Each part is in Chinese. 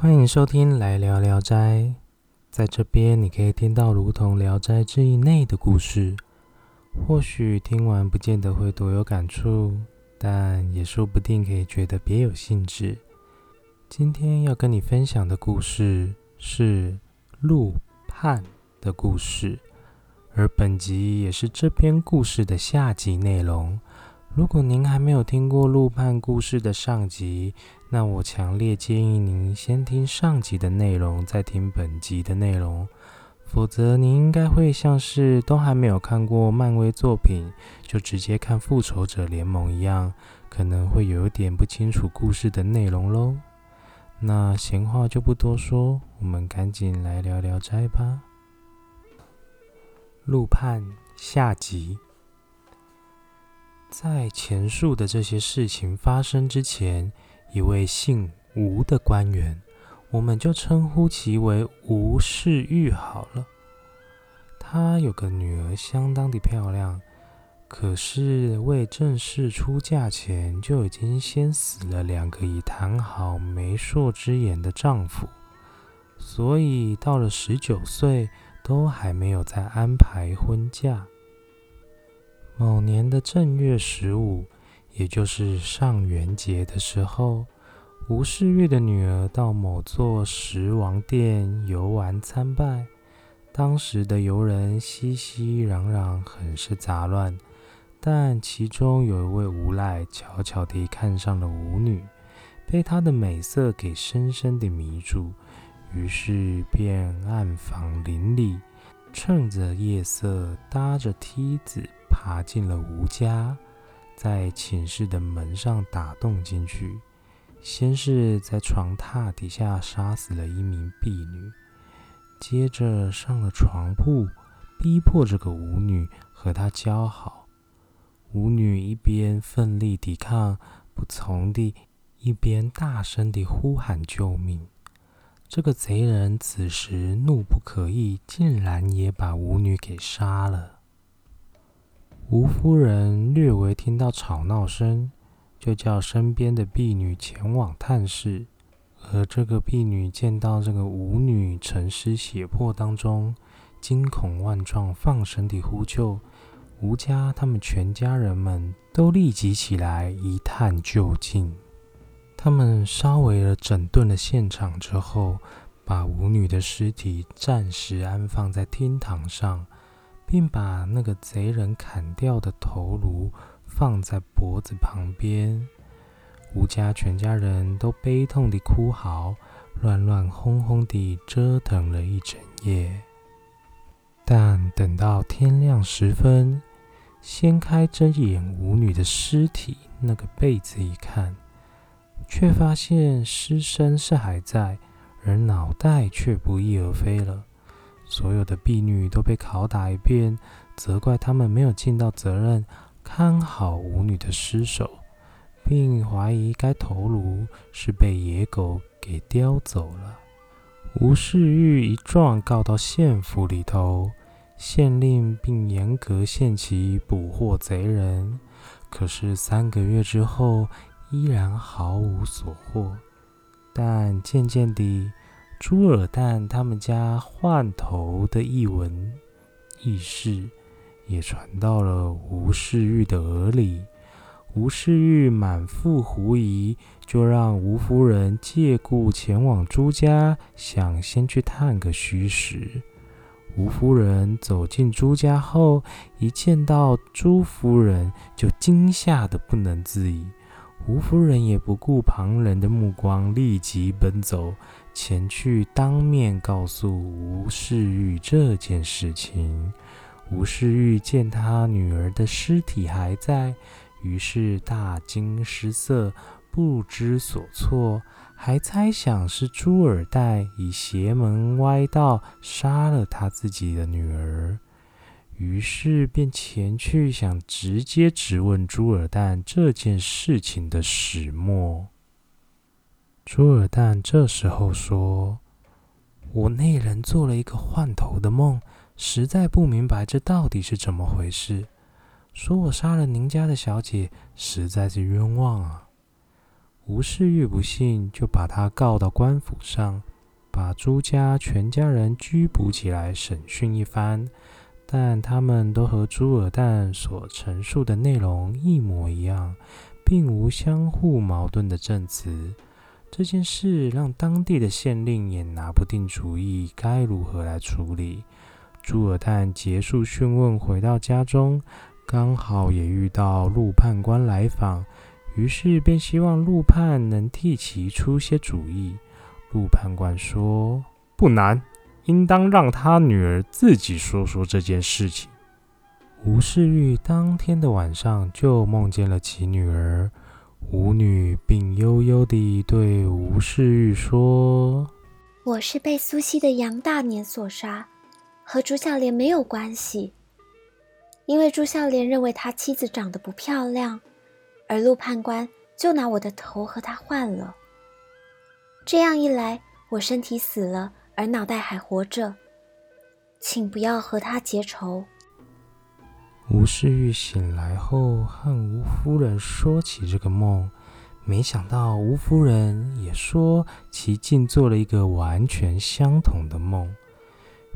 欢迎收听《来聊聊斋》。在这边，你可以听到如同《聊斋志异》内的故事。或许听完不见得会多有感触，但也说不定可以觉得别有兴致。今天要跟你分享的故事是陆判的故事，而本集也是这篇故事的下集内容。如果您还没有听过陆判故事的上集，那我强烈建议您先听上集的内容，再听本集的内容。否则，您应该会像是都还没有看过漫威作品，就直接看复仇者联盟一样，可能会有一点不清楚故事的内容喽。那闲话就不多说，我们赶紧来聊聊斋吧。陆判下集。在前述的这些事情发生之前，一位姓吴的官员，我们就称呼其为吴世玉好了。他有个女儿，相当的漂亮，可是未正式出嫁前，就已经先死了两个已谈好媒妁之言的丈夫，所以到了十九岁，都还没有再安排婚嫁。某年的正月十五，也就是上元节的时候，吴世玉的女儿到某座十王殿游玩参拜。当时的游人熙熙攘攘，很是杂乱。但其中有一位无赖悄悄地看上了舞女，被她的美色给深深地迷住，于是便暗访邻里，趁着夜色，搭着梯子。爬进了吴家，在寝室的门上打洞进去，先是在床榻底下杀死了一名婢女，接着上了床铺，逼迫这个舞女和他交好。舞女一边奋力抵抗、不从地，一边大声地呼喊救命。这个贼人此时怒不可遏，竟然也把舞女给杀了。吴夫人略微听到吵闹声，就叫身边的婢女前往探视。而这个婢女见到这个舞女沉尸血泊当中，惊恐万状，放声地呼救。吴家他们全家人们都立即起来一探究竟。他们稍微的整顿了现场之后，把舞女的尸体暂时安放在厅堂上。并把那个贼人砍掉的头颅放在脖子旁边，吴家全家人都悲痛地哭嚎，乱乱哄哄地折腾了一整夜。但等到天亮时分，掀开睁眼舞女的尸体那个被子一看，却发现尸身是还在，而脑袋却不翼而飞了。所有的婢女都被拷打一遍，责怪他们没有尽到责任，看好舞女的尸首，并怀疑该头颅是被野狗给叼走了。吴世玉一状告到县府里头，县令并严格限期捕获贼人。可是三个月之后，依然毫无所获。但渐渐地，朱尔旦他们家换头的一闻轶事，也传到了吴世玉的耳里。吴世玉满腹狐疑，就让吴夫人借故前往朱家，想先去探个虚实。吴夫人走进朱家后，一见到朱夫人，就惊吓得不能自已。吴夫人也不顾旁人的目光，立即奔走。前去当面告诉吴世玉这件事情。吴世玉见他女儿的尸体还在，于是大惊失色，不知所措，还猜想是朱尔代以邪门歪道杀了他自己的女儿，于是便前去想直接质问朱尔旦这件事情的始末。朱尔旦这时候说：“我那人做了一个换头的梦，实在不明白这到底是怎么回事。说我杀了您家的小姐，实在是冤枉啊！”吴世玉不信，就把他告到官府上，把朱家全家人拘捕起来审讯一番。但他们都和朱尔旦所陈述的内容一模一样，并无相互矛盾的证词。这件事让当地的县令也拿不定主意，该如何来处理。朱尔旦结束讯问，回到家中，刚好也遇到陆判官来访。于是便希望陆判能替其出些主意。陆判官说：“不难，应当让他女儿自己说说这件事情。”吴世玉当天的晚上就梦见了其女儿吴女，并悠悠地对吴世玉说：“我是被苏西的杨大年所杀，和朱孝廉没有关系，因为朱孝廉认为他妻子长得不漂亮。”而陆判官就拿我的头和他换了。这样一来，我身体死了，而脑袋还活着，请不要和他结仇。吴世玉醒来后，和吴夫人说起这个梦，没想到吴夫人也说其竟做了一个完全相同的梦。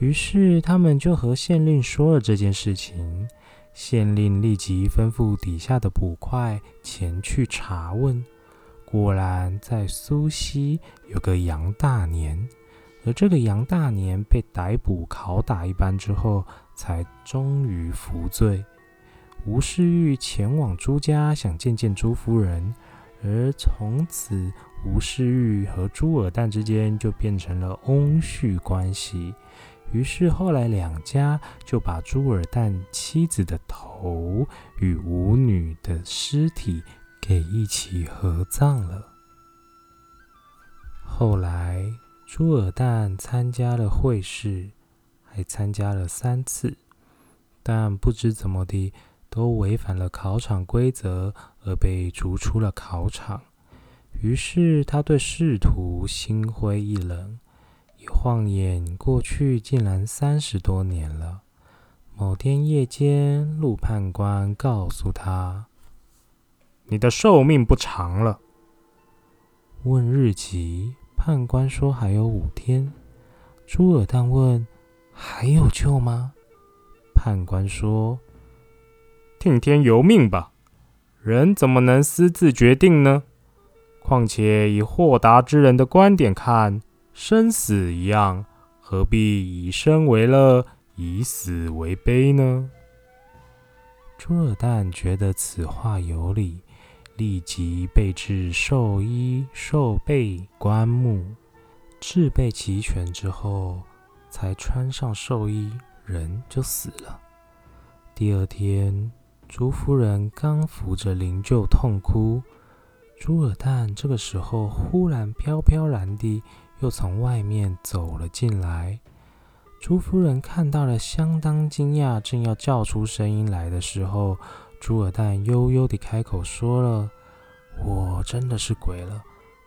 于是他们就和县令说了这件事情。县令立即吩咐底下的捕快前去查问，果然在苏溪有个杨大年，而这个杨大年被逮捕拷打一番之后，才终于服罪。吴世玉前往朱家想见见朱夫人，而从此吴世玉和朱尔旦之间就变成了翁婿关系。于是后来两家就把朱尔旦妻子的头与舞女的尸体给一起合葬了。后来朱尔旦参加了会试，还参加了三次，但不知怎么的都违反了考场规则，而被逐出了考场。于是他对仕途心灰意冷。一晃眼过去，竟然三十多年了。某天夜间，陆判官告诉他：“你的寿命不长了。”问日期，判官说还有五天。朱尔旦问：“还有救吗？”判官说：“听天由命吧，人怎么能私自决定呢？况且以豁达之人的观点看。”生死一样，何必以生为乐，以死为悲呢？朱尔旦觉得此话有理，立即备置寿衣、寿被、棺木，置备齐全之后，才穿上寿衣，人就死了。第二天，朱夫人刚扶着灵柩痛哭，朱尔旦这个时候忽然飘飘然地。又从外面走了进来，朱夫人看到了，相当惊讶，正要叫出声音来的时候，朱尔旦悠悠地开口说了：“我真的是鬼了，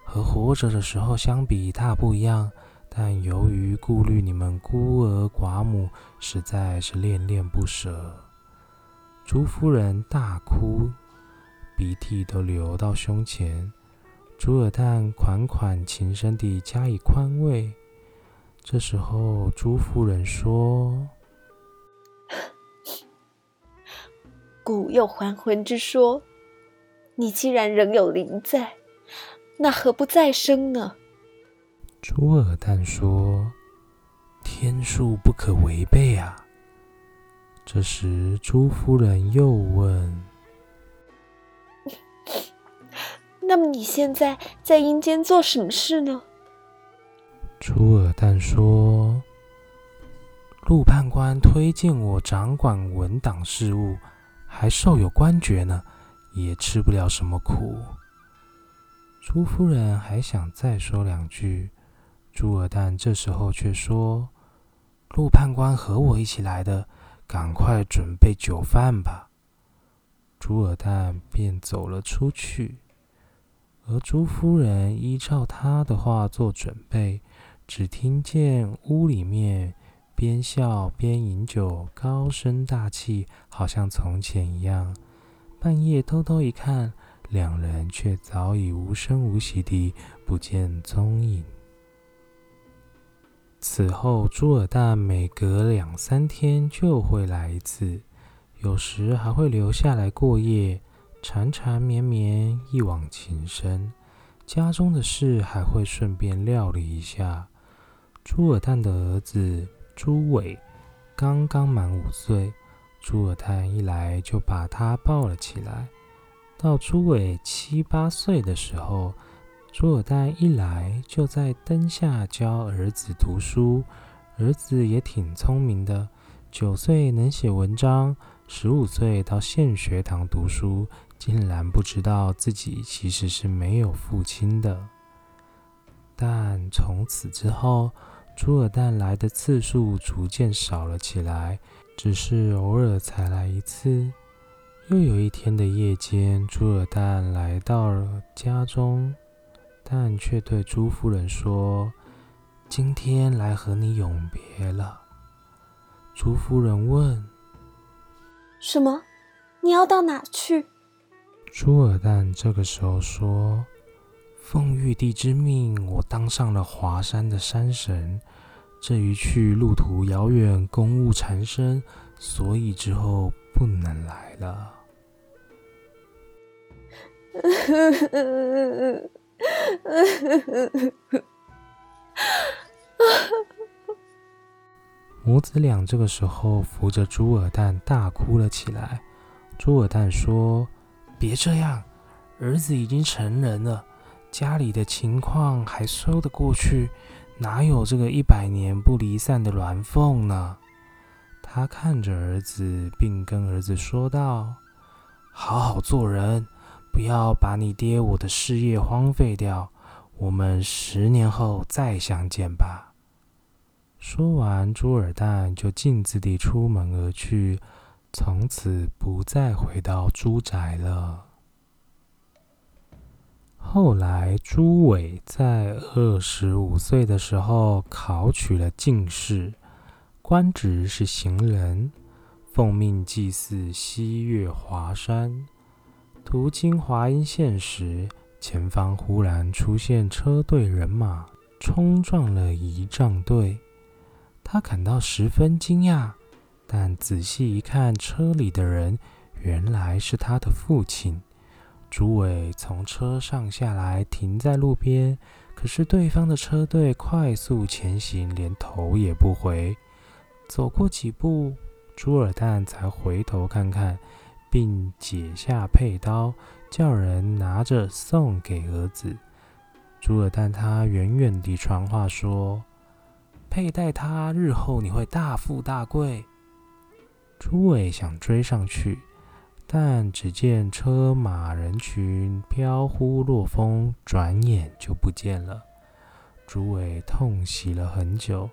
和活着的时候相比大不一样。但由于顾虑你们孤儿寡母，实在是恋恋不舍。”朱夫人大哭，鼻涕都流到胸前。朱尔旦款款情深地加以宽慰。这时候，朱夫人说：“ 古有还魂之说，你既然仍有灵在，那何不再生呢？”朱尔旦说：“天数不可违背啊。”这时，朱夫人又问。那么你现在在阴间做什么事呢？朱尔旦说：“陆判官推荐我掌管文档事务，还受有官爵呢，也吃不了什么苦。”朱夫人还想再说两句，朱尔旦这时候却说：“陆判官和我一起来的，赶快准备酒饭吧。”朱尔旦便走了出去。而朱夫人依照他的话做准备，只听见屋里面边笑边饮酒，高声大气，好像从前一样。半夜偷偷一看，两人却早已无声无息地不见踪影。此后，朱尔旦每隔两三天就会来一次，有时还会留下来过夜，缠缠绵绵，一往情深。家中的事还会顺便料理一下。朱尔旦的儿子朱伟刚刚满五岁，朱尔旦一来就把他抱了起来。到朱伟七八岁的时候，朱尔旦一来就在灯下教儿子读书。儿子也挺聪明的，九岁能写文章，十五岁到县学堂读书，竟然不知道自己其实是没有父亲的。但从此之后，朱尔旦来的次数逐渐少了起来，只是偶尔才来一次。又有一天的夜间，朱尔旦来到了家中，但却对朱夫人说：“今天来和你永别了。”朱夫人问：“什么？你要到哪去？”朱尔旦这个时候说：“奉玉帝之命，我当上了华山的山神。这一去路途遥远，公务缠身，所以之后不能来了。”母子俩这个时候扶着朱尔旦大哭了起来。朱尔旦说：“别这样，儿子已经成人了，家里的情况还说得过去，哪有这个一百年不离散的鸾凤呢？”他看着儿子，并跟儿子说道：“好好做人。”不要把你爹我的事业荒废掉，我们十年后再相见吧。说完，朱尔旦就径自地出门而去，从此不再回到朱宅了。后来，朱伟在二十五岁的时候考取了进士，官职是行人，奉命祭祀西岳华山。途经华阴县时，前方忽然出现车队人马，冲撞了仪仗队。他感到十分惊讶，但仔细一看，车里的人原来是他的父亲。朱伟从车上下来，停在路边。可是对方的车队快速前行，连头也不回。走过几步，朱尔旦才回头看看。并解下佩刀，叫人拿着送给儿子朱尔旦。他远远地传话说：“佩戴它，日后你会大富大贵。”朱伟想追上去，但只见车马人群飘忽若风，转眼就不见了。朱伟痛喜了很久，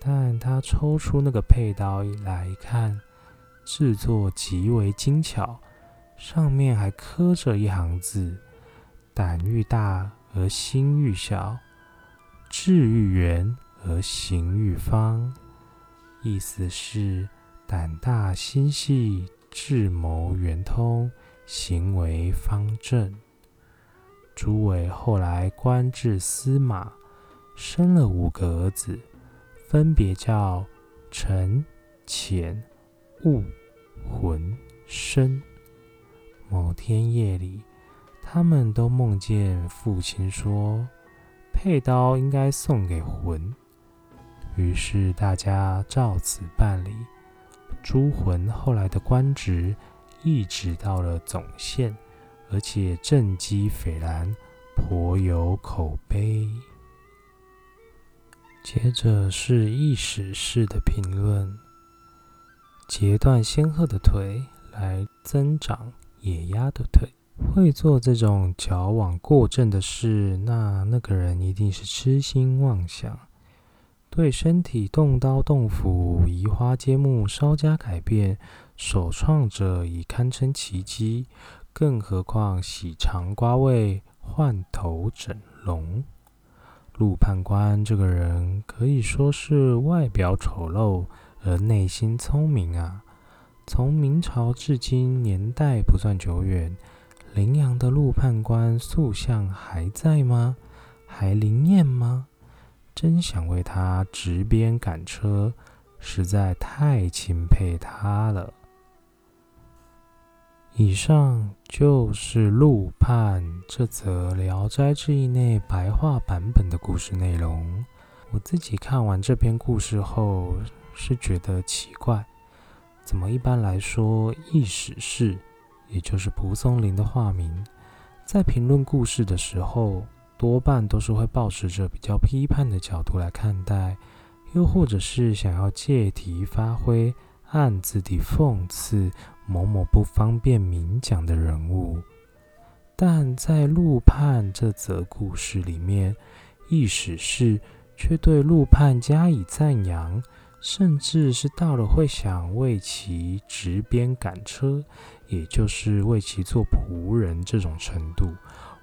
但他抽出那个佩刀来看。制作极为精巧，上面还刻着一行字：“胆欲大而心欲小，志欲圆而行欲方。”意思是胆大心细，智谋圆通，行为方正。朱伟后来官至司马，生了五个儿子，分别叫陈、潜。物、魂、身。某天夜里，他们都梦见父亲说：“佩刀应该送给魂。”于是大家照此办理。朱魂后来的官职一直到了总宪，而且政绩斐然，颇有口碑。接着是意史式的评论。截断仙鹤的腿来增长野鸭的腿，会做这种矫枉过正的事，那那个人一定是痴心妄想，对身体动刀动斧、移花接木稍加改变，首创者已堪称奇迹，更何况洗肠刮胃、换头整容。陆判官这个人可以说是外表丑陋。而内心聪明啊！从明朝至今，年代不算久远，羚羊的陆判官塑像还在吗？还灵验吗？真想为他执鞭赶车，实在太钦佩他了。以上就是《陆判》这则《聊斋志异》内白话版本的故事内容。我自己看完这篇故事后，是觉得奇怪，怎么一般来说，易史氏，也就是蒲松龄的化名，在评论故事的时候。多半都是会保持着比较批判的角度来看待，又或者是想要借题发挥，暗自地讽刺某某不方便明讲的人物。但在陆判这则故事里面，意史是却对陆判加以赞扬，甚至是到了会想为其执鞭赶车，也就是为其做仆人这种程度。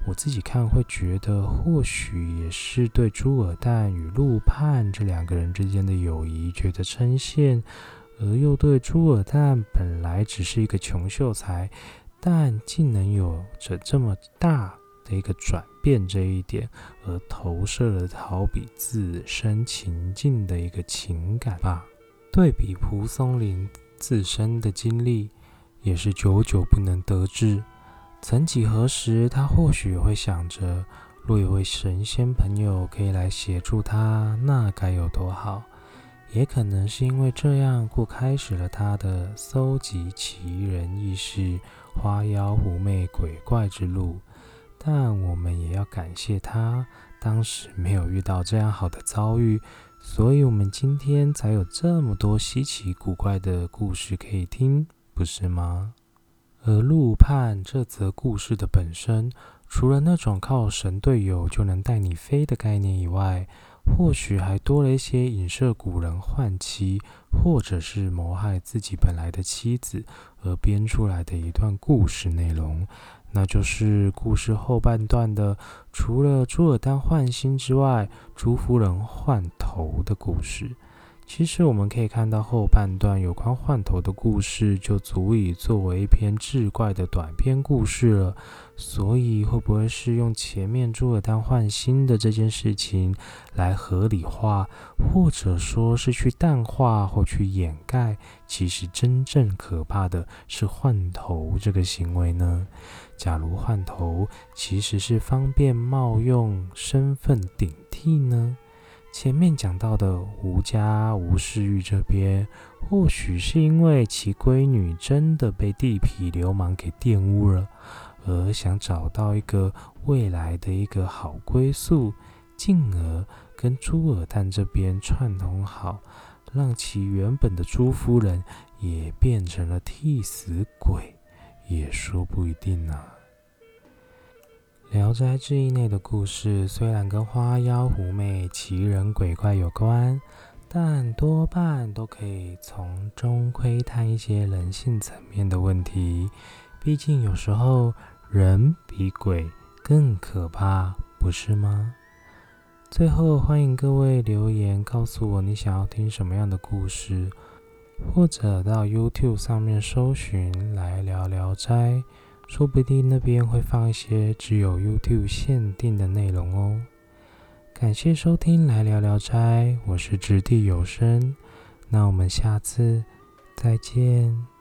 我自己看会觉得，或许也是对朱尔旦与陆判这两个人之间的友谊觉得称羡，而又对朱尔旦本来只是一个穷秀才，但竟能有着这么大的一个转变这一点，而投射了好比自身情境的一个情感吧。对比蒲松龄自身的经历，也是久久不能得志。曾几何时，他或许会想着，若有位神仙朋友可以来协助他，那该有多好。也可能是因为这样，故开始了他的搜集奇人异事、花妖狐媚鬼怪之路。但我们也要感谢他，当时没有遇到这样好的遭遇，所以我们今天才有这么多稀奇古怪的故事可以听，不是吗？而陆判这则故事的本身，除了那种靠神队友就能带你飞的概念以外，或许还多了一些影射古人换妻，或者是谋害自己本来的妻子而编出来的一段故事内容。那就是故事后半段的，除了朱尔丹换心之外，朱夫人换头的故事。其实我们可以看到后半段有关换头的故事，就足以作为一篇志怪的短篇故事了。所以，会不会是用前面朱尔丹换新的这件事情来合理化，或者说是去淡化或去掩盖？其实真正可怕的是换头这个行为呢？假如换头其实是方便冒用身份顶替呢？前面讲到的吴家吴世玉这边，或许是因为其闺女真的被地痞流氓给玷污了，而想找到一个未来的一个好归宿，进而跟朱尔旦这边串通好，让其原本的朱夫人也变成了替死鬼，也说不一定呢。《聊斋志异》内的故事虽然跟花妖狐媚、奇人鬼怪有关，但多半都可以从中窥探一些人性层面的问题。毕竟有时候人比鬼更可怕，不是吗？最后，欢迎各位留言告诉我你想要听什么样的故事，或者到 YouTube 上面搜寻来聊《聊斋》。说不定那边会放一些只有 YouTube 限定的内容哦。感谢收听来聊聊斋，我是掷地有声，那我们下次再见。